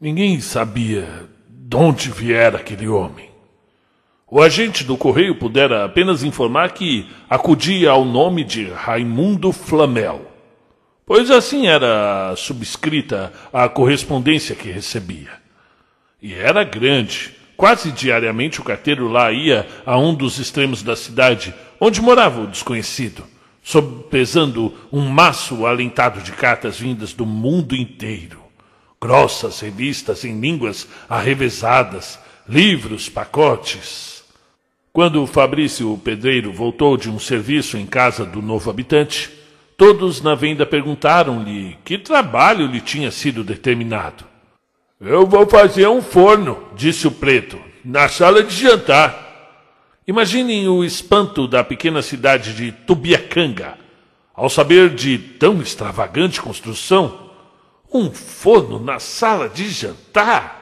Ninguém sabia de onde viera aquele homem. O agente do correio pudera apenas informar que acudia ao nome de Raimundo Flamel, pois assim era subscrita a correspondência que recebia. E era grande. Quase diariamente o carteiro lá ia a um dos extremos da cidade, onde morava o desconhecido, pesando um maço alentado de cartas vindas do mundo inteiro grossas revistas em línguas arrevesadas, livros, pacotes. Quando Fabrício o pedreiro voltou de um serviço em casa do novo habitante, todos na venda perguntaram-lhe que trabalho lhe tinha sido determinado. Eu vou fazer um forno, disse o preto, na sala de jantar. Imaginem o espanto da pequena cidade de Tubiacanga ao saber de tão extravagante construção um forno na sala de jantar?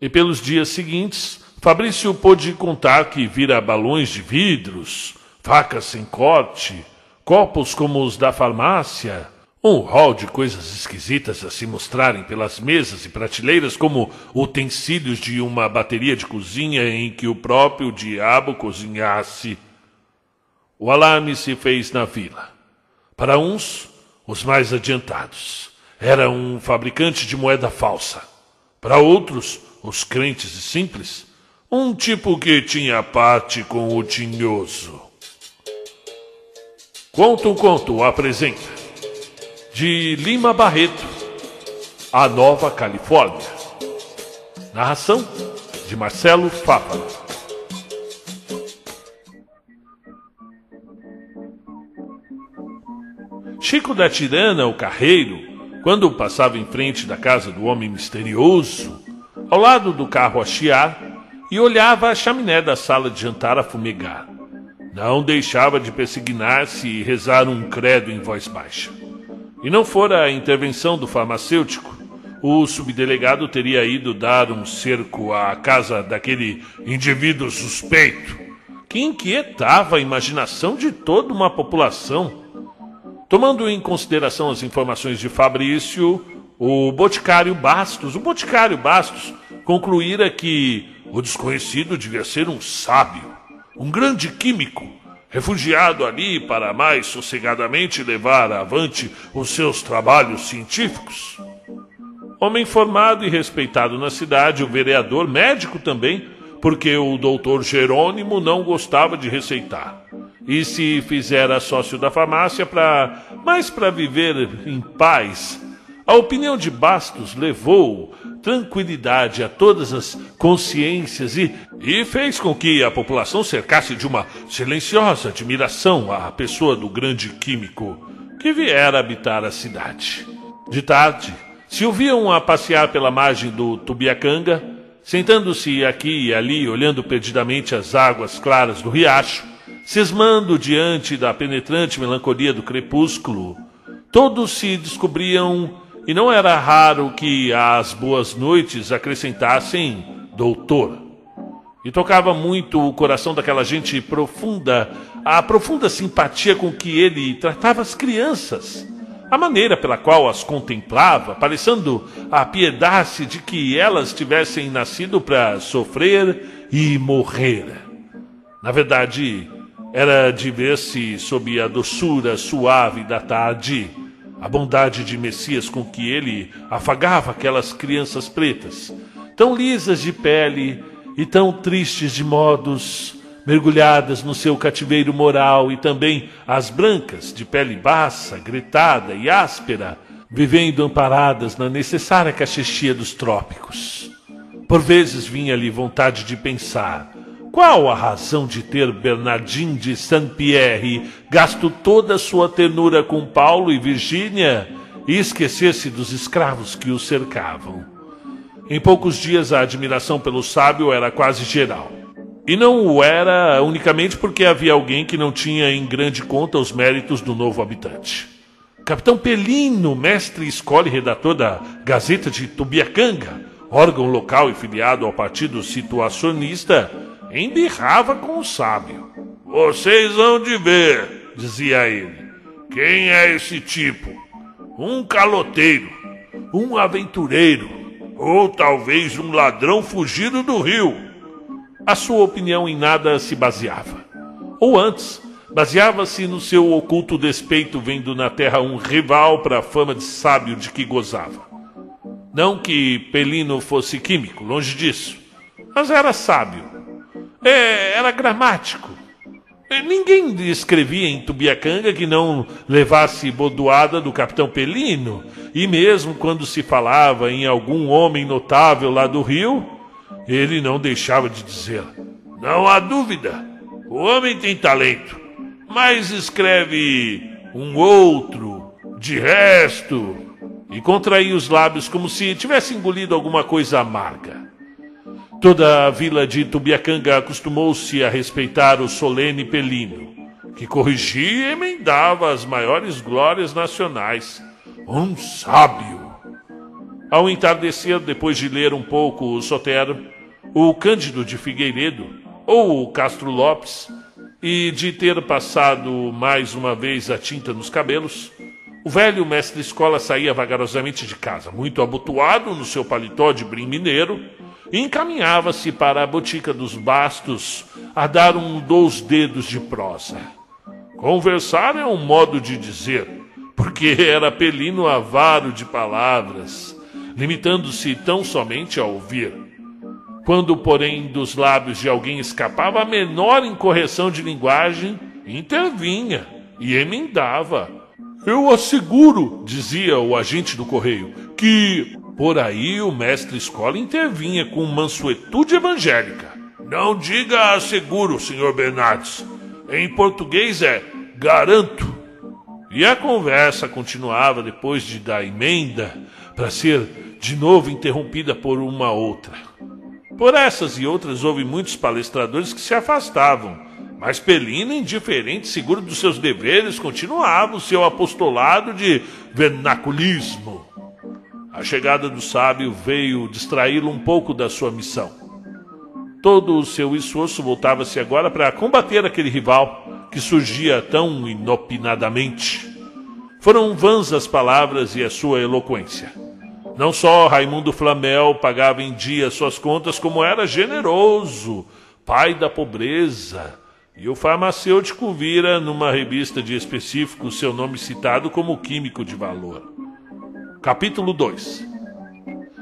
E pelos dias seguintes, Fabrício pôde contar que vira balões de vidros, facas sem corte, copos como os da farmácia, um rol de coisas esquisitas a se mostrarem pelas mesas e prateleiras como utensílios de uma bateria de cozinha em que o próprio diabo cozinhasse. O alarme se fez na vila. Para uns, os mais adiantados era um fabricante de moeda falsa. Para outros, os crentes e simples, um tipo que tinha parte com o tinhoso. Conto um Conto apresenta de Lima Barreto, A Nova Califórnia. Narração de Marcelo Fáfaro. Chico da Tirana, o carreiro, quando passava em frente da casa do homem misterioso, ao lado do carro a chiar, e olhava a chaminé da sala de jantar a fumegar. Não deixava de persignar-se e rezar um credo em voz baixa. E não fora a intervenção do farmacêutico, o subdelegado teria ido dar um cerco à casa daquele indivíduo suspeito, que inquietava a imaginação de toda uma população Tomando em consideração as informações de Fabrício, o Boticário Bastos, o Boticário Bastos concluíra que o desconhecido devia ser um sábio, um grande químico, refugiado ali para mais sossegadamente levar avante os seus trabalhos científicos. Homem formado e respeitado na cidade, o vereador médico também, porque o doutor Jerônimo não gostava de receitar e se fizera sócio da farmácia para mais para viver em paz. A opinião de Bastos levou tranquilidade a todas as consciências e, e fez com que a população cercasse de uma silenciosa admiração a pessoa do grande químico que viera habitar a cidade. De tarde, se ouviam a passear pela margem do Tubiacanga, sentando-se aqui e ali, olhando perdidamente as águas claras do riacho, cismando diante da penetrante melancolia do crepúsculo. Todos se descobriam, e não era raro que às boas noites acrescentassem doutor. E tocava muito o coração daquela gente profunda, a profunda simpatia com que ele tratava as crianças, a maneira pela qual as contemplava, parecendo apiedar-se de que elas tivessem nascido para sofrer e morrer. Na verdade, era de ver-se sob a doçura suave da tarde, a bondade de Messias com que ele afagava aquelas crianças pretas, tão lisas de pele e tão tristes de modos, mergulhadas no seu cativeiro moral, e também as brancas, de pele baça, gritada e áspera, vivendo amparadas na necessária cachexia dos trópicos. Por vezes vinha-lhe vontade de pensar qual a razão de ter Bernardin de Saint-Pierre gasto toda a sua ternura com Paulo e Virgínia e esquecer-se dos escravos que o cercavam? Em poucos dias a admiração pelo sábio era quase geral. E não o era unicamente porque havia alguém que não tinha em grande conta os méritos do novo habitante. Capitão Pelino, mestre escola e redator da Gazeta de Tubiacanga, órgão local e filiado ao Partido Situacionista, embirrava com o sábio. Vocês vão de ver, dizia ele. Quem é esse tipo? Um caloteiro, um aventureiro, ou talvez um ladrão fugido do rio. A sua opinião em nada se baseava. Ou antes, baseava-se no seu oculto despeito, vendo na terra um rival para a fama de sábio de que gozava. Não que Pelino fosse químico, longe disso, mas era sábio. É, era gramático. É, ninguém escrevia em Tubiacanga que não levasse bodoada do capitão Pelino, e mesmo quando se falava em algum homem notável lá do Rio, ele não deixava de dizer: Não há dúvida, o homem tem talento, mas escreve um outro, de resto, e contraía os lábios como se tivesse engolido alguma coisa amarga. Toda a vila de Tubiacanga acostumou-se a respeitar o solene Pelino, que corrigia e emendava as maiores glórias nacionais. Um sábio! Ao entardecer, depois de ler um pouco o Sotero, o Cândido de Figueiredo, ou o Castro Lopes, e de ter passado mais uma vez a tinta nos cabelos, o velho mestre escola saía vagarosamente de casa, muito abotoado no seu paletó de brim mineiro, e encaminhava-se para a botica dos bastos a dar um dos dedos de prosa. Conversar é um modo de dizer, porque era pelino avaro de palavras, limitando-se tão somente a ouvir. Quando, porém, dos lábios de alguém escapava a menor incorreção de linguagem, intervinha e emendava eu asseguro, dizia o agente do correio, que por aí o mestre escola intervinha com mansuetude evangélica. Não diga asseguro, senhor Bernardes. Em português é garanto. E a conversa continuava depois de da emenda para ser de novo interrompida por uma outra. Por essas e outras houve muitos palestradores que se afastavam mas Pelino, indiferente, seguro dos seus deveres, continuava o seu apostolado de vernaculismo. A chegada do sábio veio distraí-lo um pouco da sua missão. Todo o seu esforço voltava-se agora para combater aquele rival que surgia tão inopinadamente. Foram vãs as palavras e a sua eloquência. Não só Raimundo Flamel pagava em dia suas contas, como era generoso, pai da pobreza e o farmacêutico vira numa revista de específico seu nome citado como químico de valor. Capítulo 2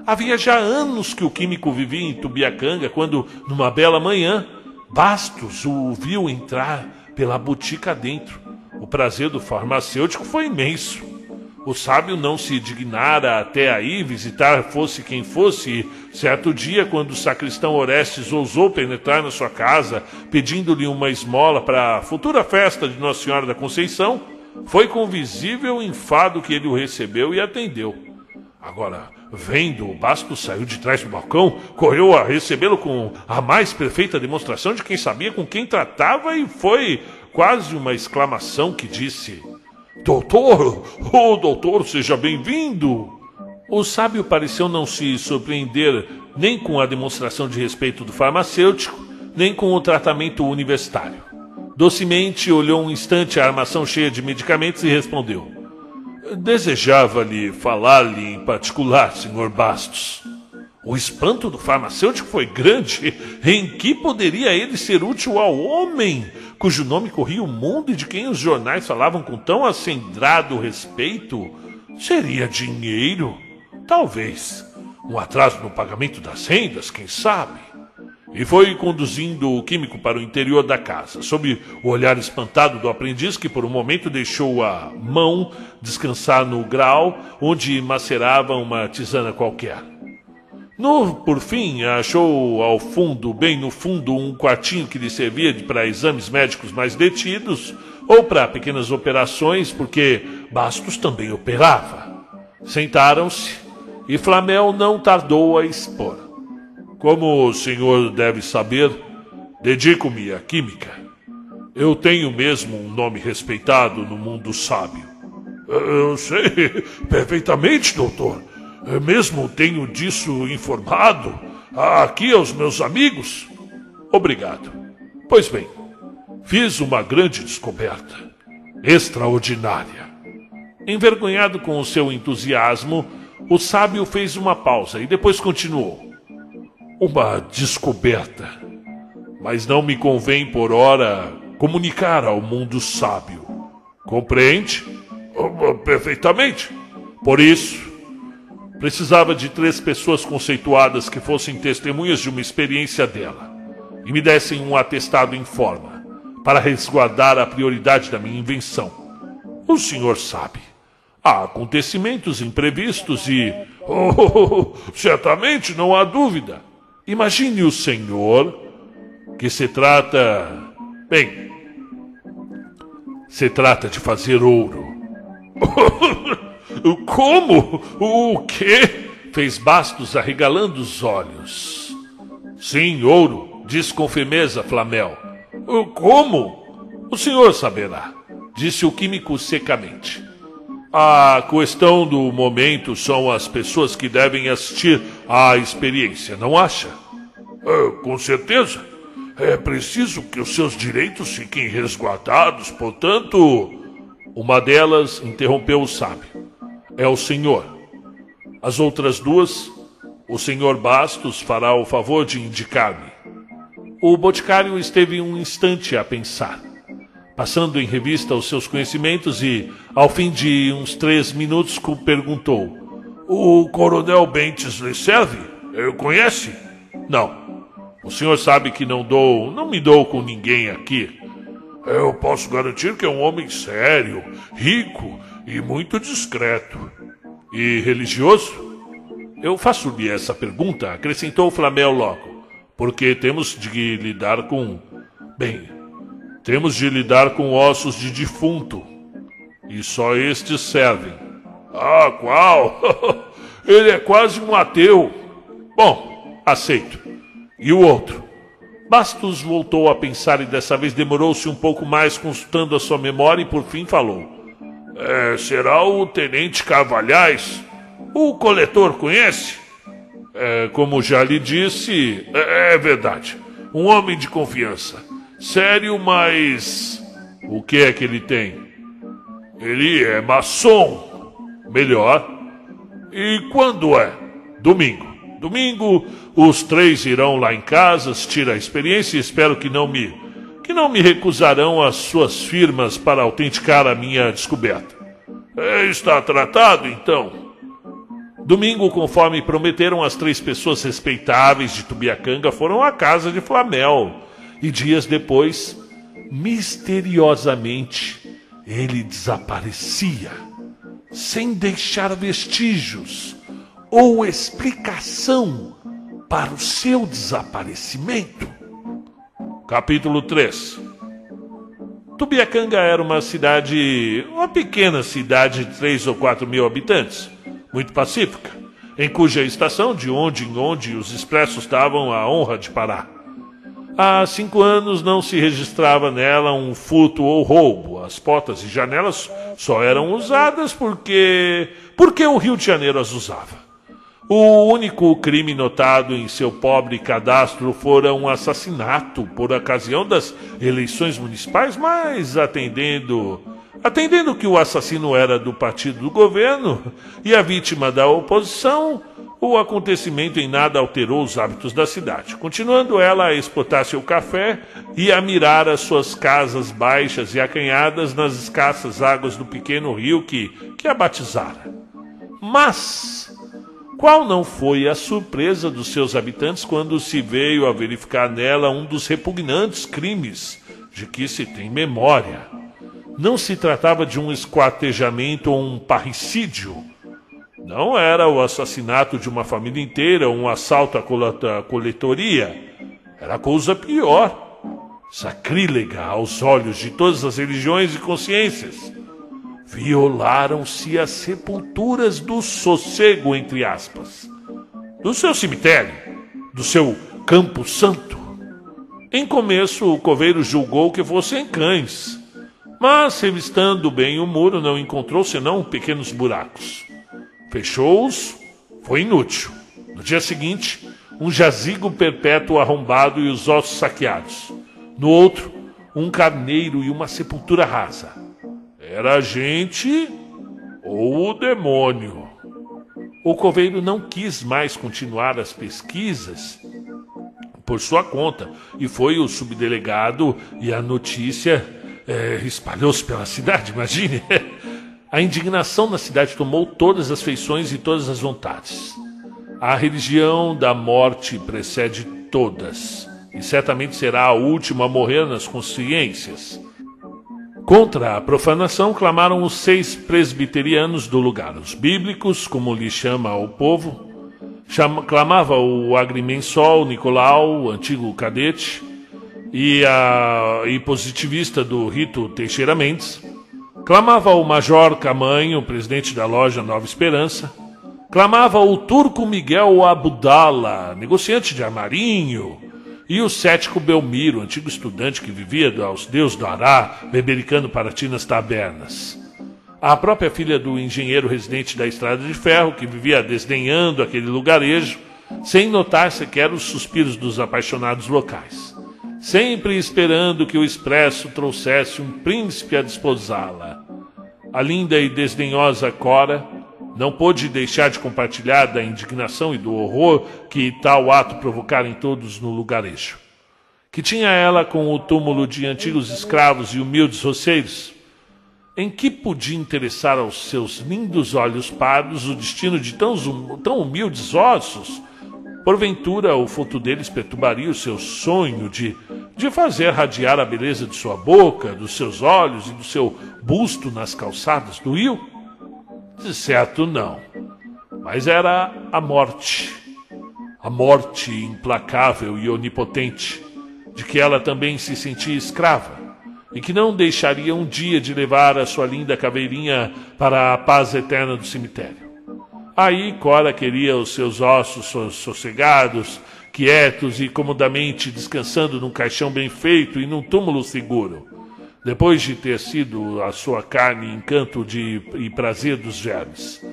Havia já anos que o químico vivia em Tubiacanga quando, numa bela manhã, Bastos o viu entrar pela botica dentro. O prazer do farmacêutico foi imenso. O sábio não se dignara até aí visitar fosse quem fosse. Certo dia, quando o sacristão Orestes ousou penetrar na sua casa, pedindo-lhe uma esmola para a futura festa de Nossa Senhora da Conceição, foi com visível enfado que ele o recebeu e atendeu. Agora, vendo o Basto saiu de trás do balcão, correu a recebê-lo com a mais perfeita demonstração de quem sabia com quem tratava e foi quase uma exclamação que disse: Doutor, oh doutor, seja bem-vindo. O sábio pareceu não se surpreender nem com a demonstração de respeito do farmacêutico, nem com o tratamento universitário. Docemente olhou um instante a armação cheia de medicamentos e respondeu: Desejava-lhe falar-lhe em particular, Sr. Bastos. O espanto do farmacêutico foi grande. Em que poderia ele ser útil ao homem, cujo nome corria o mundo e de quem os jornais falavam com tão acendrado respeito? Seria dinheiro? Talvez. Um atraso no pagamento das rendas, quem sabe? E foi conduzindo o químico para o interior da casa, sob o olhar espantado do aprendiz que por um momento deixou a mão descansar no grau onde macerava uma tisana qualquer. No, por fim, achou ao fundo, bem no fundo, um quartinho que lhe servia para exames médicos mais detidos ou para pequenas operações, porque Bastos também operava. Sentaram-se e Flamel não tardou a expor. Como o senhor deve saber, dedico-me à química. Eu tenho mesmo um nome respeitado no mundo sábio. Eu sei perfeitamente, doutor. Eu mesmo tenho disso informado aqui aos meus amigos. Obrigado. Pois bem, fiz uma grande descoberta. Extraordinária. Envergonhado com o seu entusiasmo, O sábio fez uma pausa e depois continuou. Uma descoberta. Mas não me convém por hora comunicar ao mundo sábio. Compreende? Oh, perfeitamente. Por isso, precisava de três pessoas conceituadas que fossem testemunhas de uma experiência dela e me dessem um atestado em forma para resguardar a prioridade da minha invenção. O senhor sabe. Há acontecimentos imprevistos e. Oh, certamente não há dúvida. Imagine o senhor que se trata. Bem, se trata de fazer ouro. Como? O quê? Fez Bastos arregalando os olhos. Sim, ouro, disse com firmeza Flamel. Como? O senhor saberá, disse o químico secamente. A questão do momento são as pessoas que devem assistir à experiência, não acha? É, com certeza. É preciso que os seus direitos fiquem resguardados, portanto. Uma delas interrompeu o sábio. É o senhor. As outras duas, o senhor Bastos fará o favor de indicar-me. O boticário esteve um instante a pensar, passando em revista os seus conhecimentos e, ao fim de uns três minutos, perguntou: O coronel Bentes lhe serve? Eu conhece? Não. O senhor sabe que não dou, não me dou com ninguém aqui. Eu posso garantir que é um homem sério, rico e muito discreto. E religioso? Eu faço-lhe essa pergunta, acrescentou Flamel logo, porque temos de lidar com. Bem, temos de lidar com ossos de defunto. E só estes servem. Ah, qual? Ele é quase um ateu. Bom, aceito. E o outro? Bastos voltou a pensar e dessa vez demorou-se um pouco mais consultando a sua memória e por fim falou. É, será o Tenente Carvalhais? O coletor conhece? É, como já lhe disse, é, é verdade. Um homem de confiança. Sério, mas. O que é que ele tem? Ele é maçom. Melhor. E quando é? Domingo. Domingo, os três irão lá em casa, tirar a experiência e espero que não me que não me recusarão as suas firmas para autenticar a minha descoberta. É, está tratado, então. Domingo, conforme prometeram, as três pessoas respeitáveis de Tubiacanga foram à casa de Flamel. E dias depois, misteriosamente, ele desaparecia, sem deixar vestígios ou explicação para o seu desaparecimento. Capítulo 3 Tubiacanga era uma cidade, uma pequena cidade de 3 ou 4 mil habitantes, muito pacífica, em cuja estação, de onde em onde os expressos davam a honra de parar. Há cinco anos não se registrava nela um furto ou roubo. As portas e janelas só eram usadas porque. porque o Rio de Janeiro as usava. O único crime notado em seu pobre cadastro fora um assassinato por ocasião das eleições municipais, mas atendendo atendendo que o assassino era do partido do governo e a vítima da oposição, o acontecimento em nada alterou os hábitos da cidade, continuando ela a exportar seu café e a mirar as suas casas baixas e acanhadas nas escassas águas do pequeno rio que, que a batizara. Mas qual não foi a surpresa dos seus habitantes quando se veio a verificar nela um dos repugnantes crimes de que se tem memória? Não se tratava de um esquartejamento ou um parricídio. Não era o assassinato de uma família inteira, um assalto à coletoria. Era coisa pior, sacrílega aos olhos de todas as religiões e consciências violaram-se as sepulturas do sossego, entre aspas, do seu cemitério, do seu campo santo. Em começo, o coveiro julgou que fossem cães, mas, revistando bem o muro, não encontrou senão pequenos buracos. Fechou-os, foi inútil. No dia seguinte, um jazigo perpétuo arrombado e os ossos saqueados. No outro, um carneiro e uma sepultura rasa. Era a gente ou o demônio. o coveiro não quis mais continuar as pesquisas por sua conta e foi o subdelegado e a notícia é, espalhou-se pela cidade, imagine. A indignação na cidade tomou todas as feições e todas as vontades. A religião da morte precede todas, e certamente será a última a morrer nas consciências. Contra a profanação clamaram os seis presbiterianos do lugar, os bíblicos, como lhe chama o povo, chama, clamava o agrimensol Nicolau, o antigo cadete, e, a, e positivista do rito Teixeira Mendes, clamava o Major Camanho, presidente da loja Nova Esperança, clamava o turco Miguel Abudala, negociante de armarinho, e o cético Belmiro, antigo estudante que vivia aos deus do Ará, bebericando para tinas tabernas. A própria filha do engenheiro residente da Estrada de Ferro, que vivia desdenhando aquele lugarejo, sem notar sequer os suspiros dos apaixonados locais, sempre esperando que o expresso trouxesse um príncipe a desposá-la. A linda e desdenhosa Cora não pôde deixar de compartilhar da indignação e do horror que tal ato provocara em todos no lugarejo. Que tinha ela com o túmulo de antigos escravos e humildes roceiros? Em que podia interessar aos seus lindos olhos pardos o destino de tão, tão humildes ossos? Porventura, o foto deles perturbaria o seu sonho de, de fazer radiar a beleza de sua boca, dos seus olhos e do seu busto nas calçadas do rio? De certo, não. Mas era a morte. A morte implacável e onipotente, de que ela também se sentia escrava, e que não deixaria um dia de levar a sua linda caveirinha para a paz eterna do cemitério. Aí Cora queria os seus ossos sossegados, quietos e comodamente descansando num caixão bem feito e num túmulo seguro depois de ter sido a sua carne encanto de, e prazer dos germes.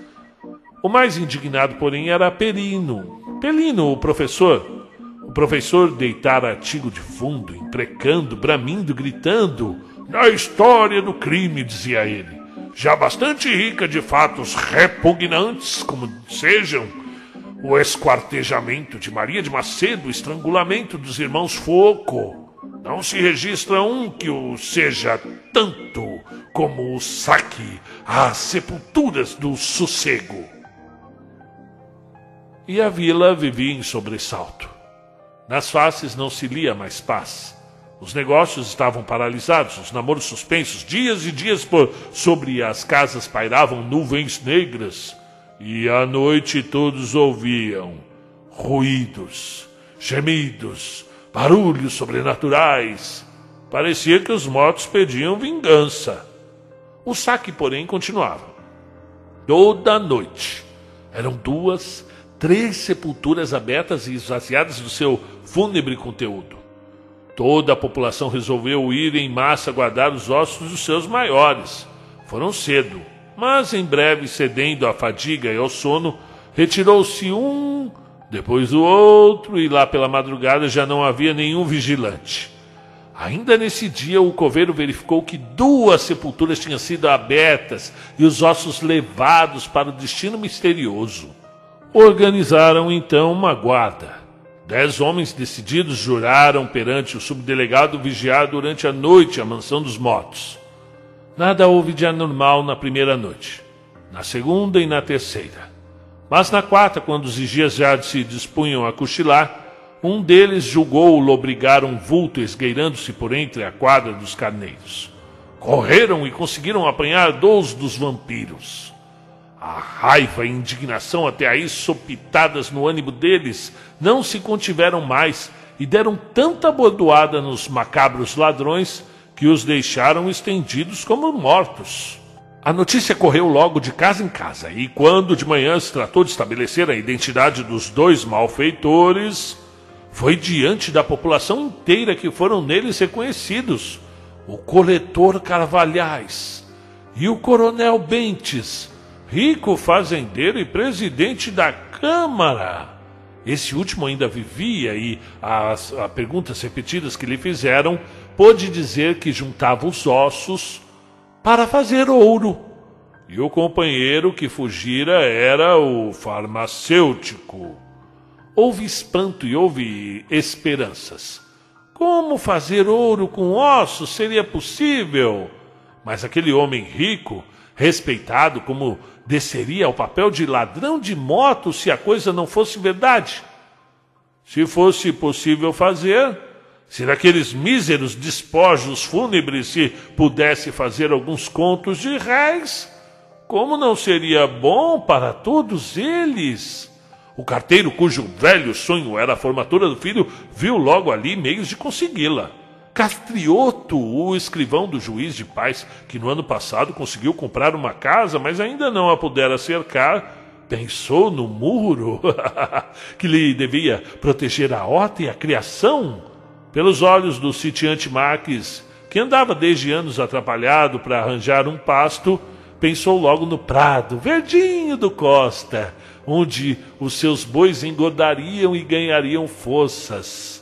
O mais indignado, porém, era Perino. Pelino, o professor. O professor deitara artigo de fundo, imprecando, bramindo, gritando. Na história do crime, dizia ele, já bastante rica de fatos repugnantes, como sejam o esquartejamento de Maria de Macedo, o estrangulamento dos irmãos Foco, não se registra um que o seja tanto como o saque às sepulturas do sossego. E a vila vivia em sobressalto. Nas faces não se lia mais paz. Os negócios estavam paralisados, os namoros suspensos, dias e dias por sobre as casas pairavam nuvens negras, e à noite todos ouviam ruídos, gemidos, barulhos sobrenaturais. Parecia que os mortos pediam vingança. O saque, porém, continuava. Toda noite. Eram duas, três sepulturas abertas e esvaziadas do seu fúnebre conteúdo. Toda a população resolveu ir em massa guardar os ossos dos seus maiores. Foram cedo, mas em breve, cedendo à fadiga e ao sono, retirou-se um depois o outro, e lá pela madrugada já não havia nenhum vigilante. Ainda nesse dia, o coveiro verificou que duas sepulturas tinham sido abertas e os ossos levados para o destino misterioso. Organizaram então uma guarda. Dez homens decididos juraram perante o subdelegado vigiar durante a noite a mansão dos mortos. Nada houve de anormal na primeira noite, na segunda e na terceira. Mas na quarta, quando os vigias já se dispunham a cochilar, um deles julgou lobrigar um vulto esgueirando-se por entre a quadra dos carneiros. Correram e conseguiram apanhar dois dos vampiros. A raiva e indignação até aí sopitadas no ânimo deles não se contiveram mais e deram tanta bordoada nos macabros ladrões que os deixaram estendidos como mortos. A notícia correu logo de casa em casa, e quando de manhã se tratou de estabelecer a identidade dos dois malfeitores, foi diante da população inteira que foram neles reconhecidos o coletor Carvalhais e o coronel Bentes, rico fazendeiro e presidente da Câmara. Esse último ainda vivia e as, as perguntas repetidas que lhe fizeram pôde dizer que juntava os ossos para fazer ouro E o companheiro que fugira era o farmacêutico. Houve espanto e houve esperanças. Como fazer ouro com ossos seria possível? Mas aquele homem rico, respeitado, como desceria ao papel de ladrão de moto se a coisa não fosse verdade? Se fosse possível fazer, se naqueles míseros despojos fúnebres se pudesse fazer alguns contos de réis, como não seria bom para todos eles? O carteiro, cujo velho sonho era a formatura do filho, viu logo ali meios de consegui-la. Castrioto, o escrivão do juiz de paz, que no ano passado conseguiu comprar uma casa, mas ainda não a pudera cercar, pensou no muro que lhe devia proteger a horta e a criação pelos olhos do sitiante Marques, que andava desde anos atrapalhado para arranjar um pasto, pensou logo no prado verdinho do Costa, onde os seus bois engordariam e ganhariam forças.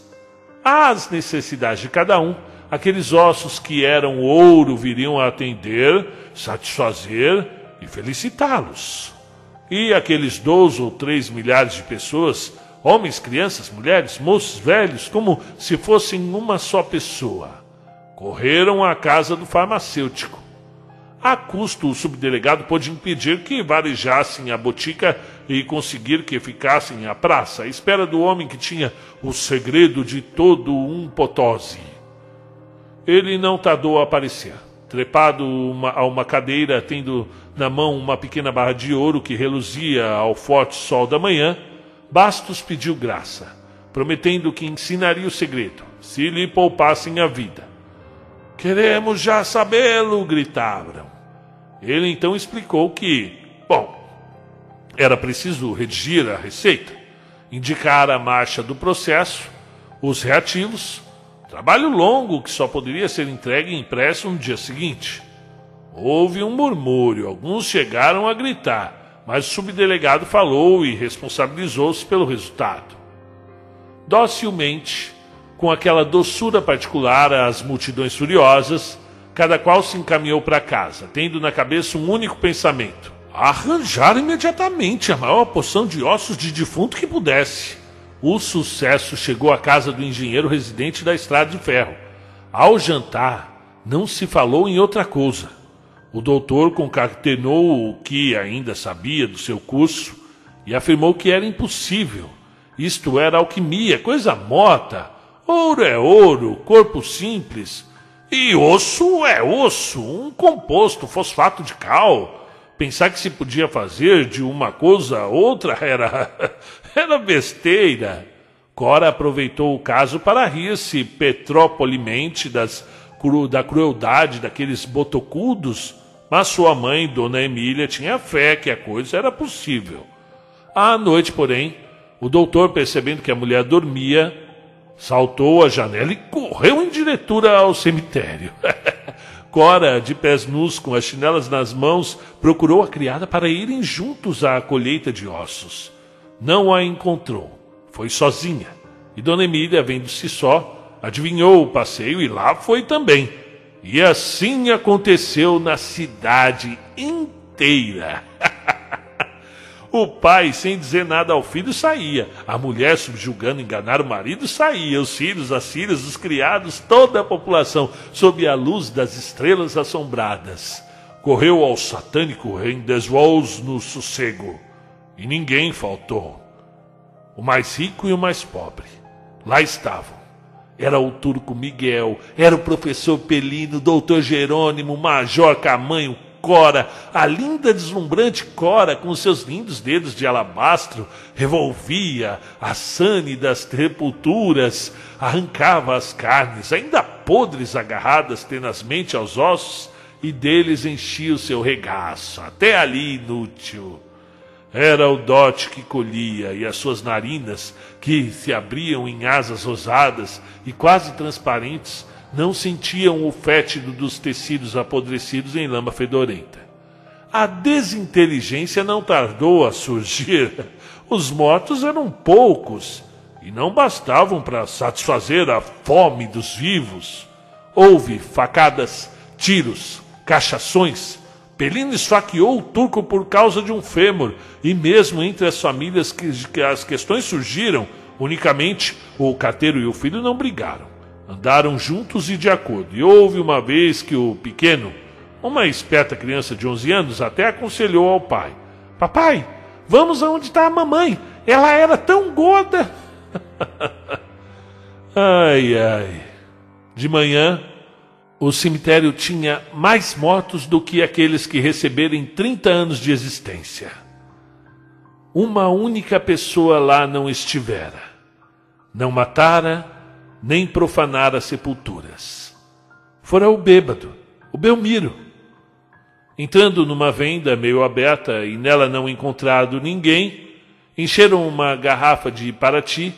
Às necessidades de cada um, aqueles ossos que eram ouro viriam a atender, satisfazer e felicitá-los. E aqueles dois ou três milhares de pessoas homens, crianças, mulheres, moços, velhos, como se fossem uma só pessoa. Correram à casa do farmacêutico. A custo, o subdelegado pôde impedir que varejassem a botica e conseguir que ficassem à praça, à espera do homem que tinha o segredo de todo um potose. Ele não tardou a aparecer, trepado uma, a uma cadeira, tendo na mão uma pequena barra de ouro que reluzia ao forte sol da manhã, Bastos pediu graça, prometendo que ensinaria o segredo, se lhe poupassem a vida. Queremos já sabê-lo, gritaram. Ele então explicou que, bom, era preciso redigir a receita, indicar a marcha do processo, os reativos, trabalho longo que só poderia ser entregue e impresso no dia seguinte. Houve um murmúrio, alguns chegaram a gritar mas o subdelegado falou e responsabilizou-se pelo resultado. Docilmente, com aquela doçura particular às multidões furiosas, cada qual se encaminhou para casa, tendo na cabeça um único pensamento: arranjar imediatamente a maior porção de ossos de defunto que pudesse. O sucesso chegou à casa do engenheiro residente da Estrada de Ferro. Ao jantar, não se falou em outra coisa. O doutor concatenou o que ainda sabia do seu curso e afirmou que era impossível. Isto era alquimia, coisa morta. Ouro é ouro, corpo simples. E osso é osso, um composto, fosfato de cal. Pensar que se podia fazer de uma coisa a outra era, era besteira. Cora aproveitou o caso para rir-se petropolimente das da crueldade daqueles botocudos, mas sua mãe, Dona Emília, tinha fé que a coisa era possível. À noite, porém, o doutor, percebendo que a mulher dormia, saltou a janela e correu em diretura ao cemitério. Cora, de pés nus, com as chinelas nas mãos, procurou a criada para irem juntos à colheita de ossos. Não a encontrou. Foi sozinha. E Dona Emília, vendo-se só, adivinhou o passeio e lá foi também. E assim aconteceu na cidade inteira. O pai, sem dizer nada ao filho, saía. A mulher, subjugando enganar o marido, saía. Os filhos, as filhas, os criados, toda a população, sob a luz das estrelas assombradas. Correu ao satânico Rendezvous no sossego. E ninguém faltou. O mais rico e o mais pobre. Lá estavam era o turco Miguel, era o professor Pelino, doutor Jerônimo, Major Camanho, Cora, a linda deslumbrante Cora, com seus lindos dedos de alabastro, revolvia a sane das sepulturas, arrancava as carnes, ainda podres agarradas tenazmente aos ossos, e deles enchia o seu regaço, até ali inútil. Era o dote que colhia e as suas narinas, que se abriam em asas rosadas e quase transparentes, não sentiam o fétido dos tecidos apodrecidos em lama fedorenta. A desinteligência não tardou a surgir. Os mortos eram poucos e não bastavam para satisfazer a fome dos vivos. Houve facadas, tiros, cachações, Pelino esfaqueou o turco por causa de um fêmur, e mesmo entre as famílias que, as questões surgiram, unicamente o carteiro e o filho não brigaram. Andaram juntos e de acordo. E houve uma vez que o pequeno, uma esperta criança de 11 anos, até aconselhou ao pai: Papai, vamos aonde está a mamãe. Ela era tão gorda. ai, ai. De manhã, o cemitério tinha mais mortos do que aqueles que receberam em 30 anos de existência. Uma única pessoa lá não estivera. Não matara, nem profanara sepulturas. Fora o bêbado, o Belmiro. Entrando numa venda meio aberta e nela não encontrado ninguém, encheram uma garrafa de Paraty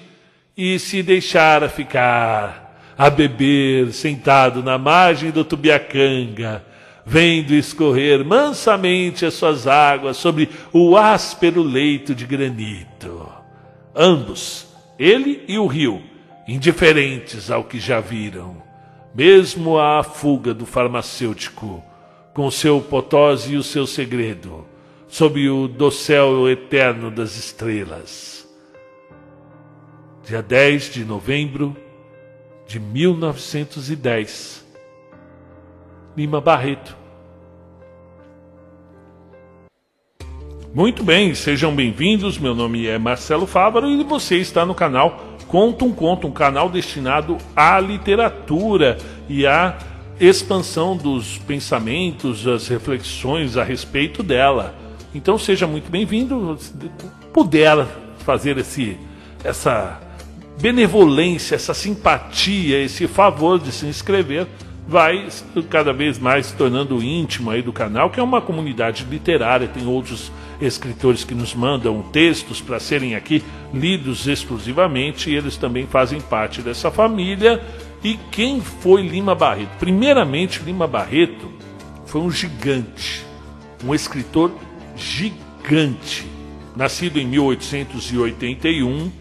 e se deixara ficar a beber sentado na margem do Tubiacanga, vendo escorrer mansamente as suas águas sobre o áspero leito de granito. Ambos, ele e o rio, indiferentes ao que já viram, mesmo à fuga do farmacêutico, com seu potose e o seu segredo, sob o dossel eterno das estrelas. Dia 10 de novembro de 1910. Lima Barreto. Muito bem, sejam bem-vindos. Meu nome é Marcelo Fávaro e você está no canal Conta um Conto, um canal destinado à literatura e à expansão dos pensamentos, as reflexões a respeito dela. Então seja muito bem-vindo. Puder fazer esse essa benevolência, essa simpatia, esse favor de se inscrever, vai cada vez mais se tornando íntimo aí do canal, que é uma comunidade literária, tem outros escritores que nos mandam textos para serem aqui lidos exclusivamente, e eles também fazem parte dessa família. E quem foi Lima Barreto? Primeiramente, Lima Barreto foi um gigante, um escritor gigante, nascido em 1881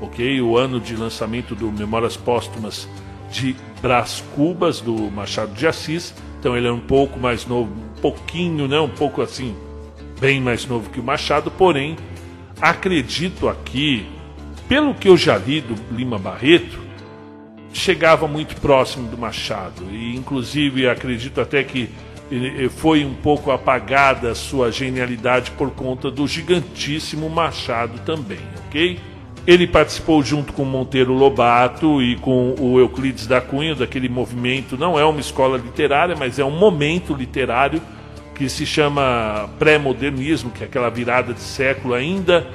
ok? O ano de lançamento do Memórias Póstumas de Brás Cubas, do Machado de Assis. Então ele é um pouco mais novo, um pouquinho, né? Um pouco assim, bem mais novo que o Machado, porém, acredito aqui, pelo que eu já li do Lima Barreto, chegava muito próximo do Machado. E inclusive acredito até que foi um pouco apagada a sua genialidade por conta do gigantíssimo Machado também, ok? Ele participou junto com Monteiro Lobato e com o Euclides da Cunha daquele movimento, não é uma escola literária, mas é um momento literário que se chama pré-modernismo, que é aquela virada de século. Ainda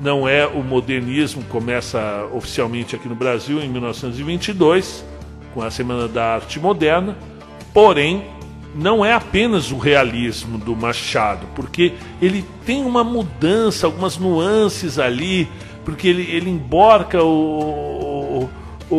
não é o modernismo, começa oficialmente aqui no Brasil em 1922, com a Semana da Arte Moderna, porém não é apenas o realismo do Machado, porque ele tem uma mudança, algumas nuances ali porque ele, ele emborca o, o,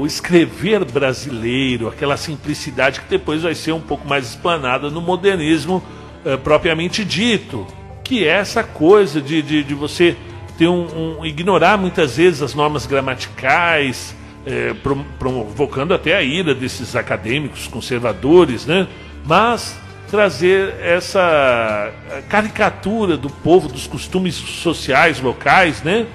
o, escrever brasileiro, aquela simplicidade que depois vai ser um pouco mais explanada no modernismo eh, propriamente dito, que é essa coisa de, de, de você ter um, um, ignorar muitas vezes as normas gramaticais, eh, provocando até a ira desses acadêmicos conservadores, né? Mas trazer essa caricatura do povo, dos costumes sociais locais, né?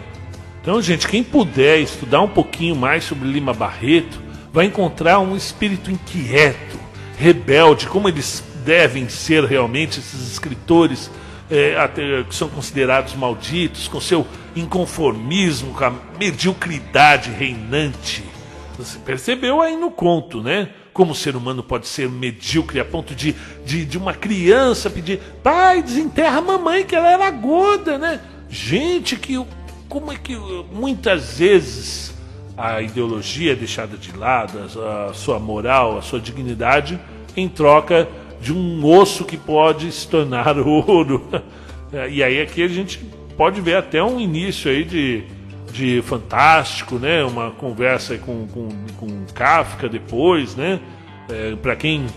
Então, gente, quem puder estudar um pouquinho mais sobre Lima Barreto, vai encontrar um espírito inquieto, rebelde, como eles devem ser realmente esses escritores é, até, que são considerados malditos, com seu inconformismo, com a mediocridade reinante. Você percebeu aí no conto, né? Como o ser humano pode ser medíocre a ponto de, de, de uma criança pedir: pai, desenterra a mamãe, que ela era gorda, né? Gente, que como é que muitas vezes a ideologia é deixada de lado, a sua moral, a sua dignidade, em troca de um osso que pode se tornar ouro. E aí aqui a gente pode ver até um início aí de, de fantástico, né? Uma conversa com, com, com Kafka depois, né? É, Para quem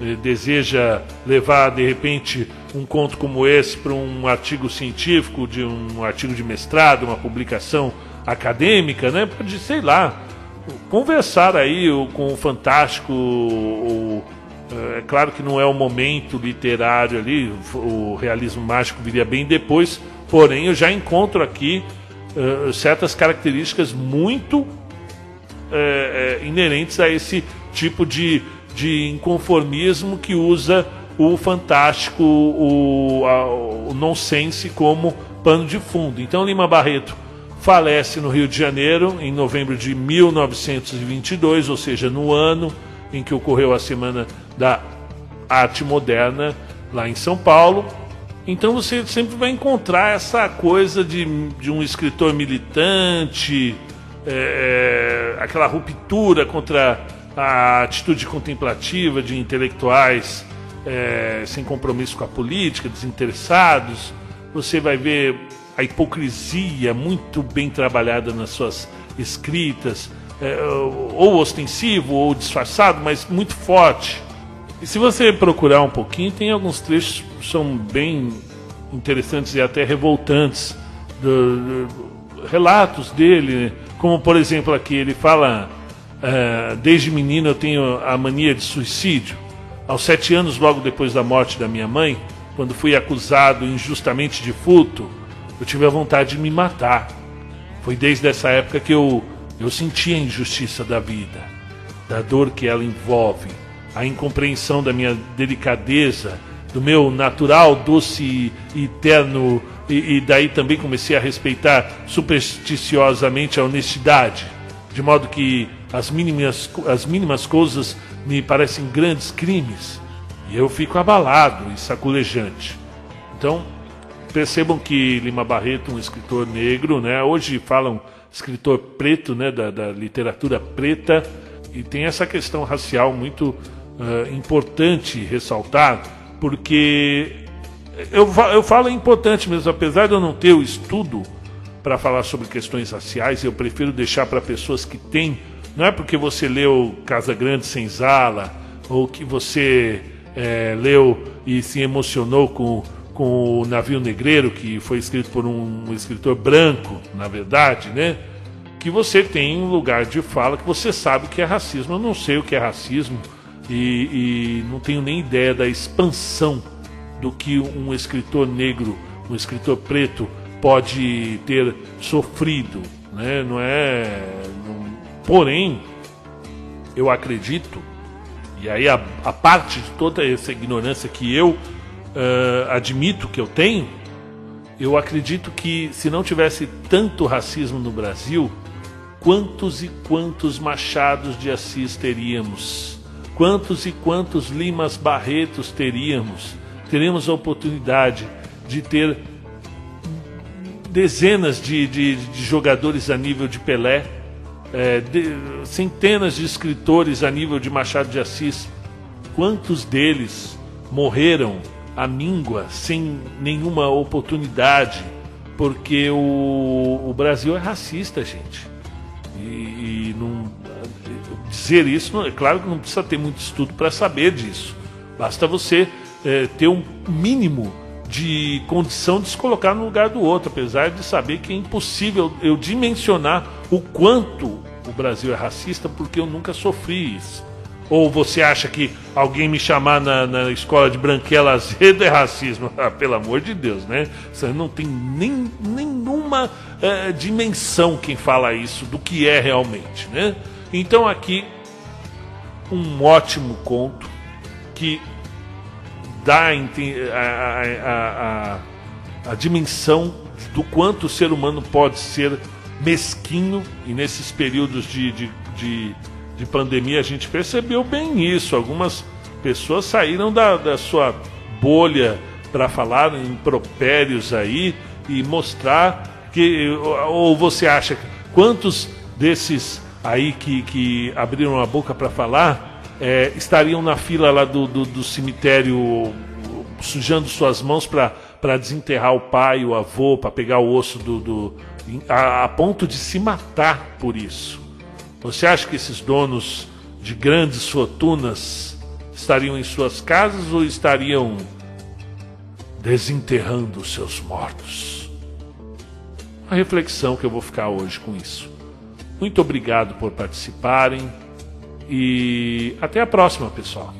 eh, deseja levar de repente um conto como esse para um artigo científico, de um artigo de mestrado, uma publicação acadêmica, né? Pode, sei lá, conversar aí com o Fantástico ou, É claro que não é o momento literário ali, o realismo mágico viria bem depois, porém eu já encontro aqui uh, certas características muito uh, inerentes a esse tipo de, de inconformismo que usa o fantástico, o, a, o nonsense como pano de fundo. Então Lima Barreto falece no Rio de Janeiro em novembro de 1922, ou seja, no ano em que ocorreu a Semana da Arte Moderna lá em São Paulo. Então você sempre vai encontrar essa coisa de, de um escritor militante, é, é aquela ruptura contra a atitude contemplativa de intelectuais é, sem compromisso com a política, desinteressados. Você vai ver a hipocrisia muito bem trabalhada nas suas escritas, é, ou ostensivo ou disfarçado, mas muito forte. E se você procurar um pouquinho, tem alguns trechos que são bem interessantes e até revoltantes, do, do, relatos dele, como por exemplo aqui ele fala Uh, desde menino eu tenho a mania de suicídio. Aos sete anos, logo depois da morte da minha mãe, quando fui acusado injustamente de furto, eu tive a vontade de me matar. Foi desde essa época que eu, eu senti a injustiça da vida, da dor que ela envolve, a incompreensão da minha delicadeza, do meu natural, doce e eterno, e, e daí também comecei a respeitar supersticiosamente a honestidade, de modo que as mínimas, as mínimas coisas me parecem grandes crimes e eu fico abalado e saculejante. Então, percebam que Lima Barreto, um escritor negro, né, hoje falam escritor preto, né, da, da literatura preta, e tem essa questão racial muito uh, importante ressaltar, porque eu, eu falo é importante mesmo, apesar de eu não ter o estudo para falar sobre questões raciais, eu prefiro deixar para pessoas que têm não é porque você leu Casa Grande Senzala ou que você é, leu e se emocionou com, com o Navio Negreiro, que foi escrito por um, escritor branco, na verdade, né? Que você tem um lugar de fala que você sabe o que é racismo. Eu não sei o que é racismo e, e não tenho nem ideia da expansão do que um escritor negro, um escritor preto pode ter sofrido, né? Não é, Porém, eu acredito, e aí a, a parte de toda essa ignorância que eu uh, admito que eu tenho, eu acredito que se não tivesse tanto racismo no Brasil, quantos e quantos Machados de Assis teríamos? Quantos e quantos Limas Barretos teríamos? Teríamos a oportunidade de ter dezenas de, de, de jogadores a nível de Pelé, é, de, centenas de escritores a nível de Machado de Assis, quantos deles morreram à míngua, sem nenhuma oportunidade, porque o, o Brasil é racista, gente. E, e não, dizer isso, é claro que não precisa ter muito estudo para saber disso. Basta você é, ter um mínimo de condição de se colocar no lugar do outro, apesar de saber que é impossível eu dimensionar o quanto o Brasil é racista porque eu nunca sofri isso. Ou você acha que alguém me chamar na, na escola de Branquela Azedo é racismo? Ah, pelo amor de Deus, né? Você não tem nem, nenhuma é, dimensão quem fala isso do que é realmente, né? Então aqui um ótimo conto que dá a, a, a, a dimensão do quanto o ser humano pode ser mesquinho, e nesses períodos de, de, de, de pandemia a gente percebeu bem isso. Algumas pessoas saíram da, da sua bolha para falar em impropérios aí e mostrar que. Ou você acha quantos desses aí que, que abriram a boca para falar é, estariam na fila lá do, do, do cemitério sujando suas mãos para desenterrar o pai, o avô, para pegar o osso do, do a, a, ponto de se matar por isso. Você acha que esses donos de grandes fortunas estariam em suas casas ou estariam desenterrando seus mortos? A reflexão que eu vou ficar hoje com isso. Muito obrigado por participarem e até a próxima, pessoal.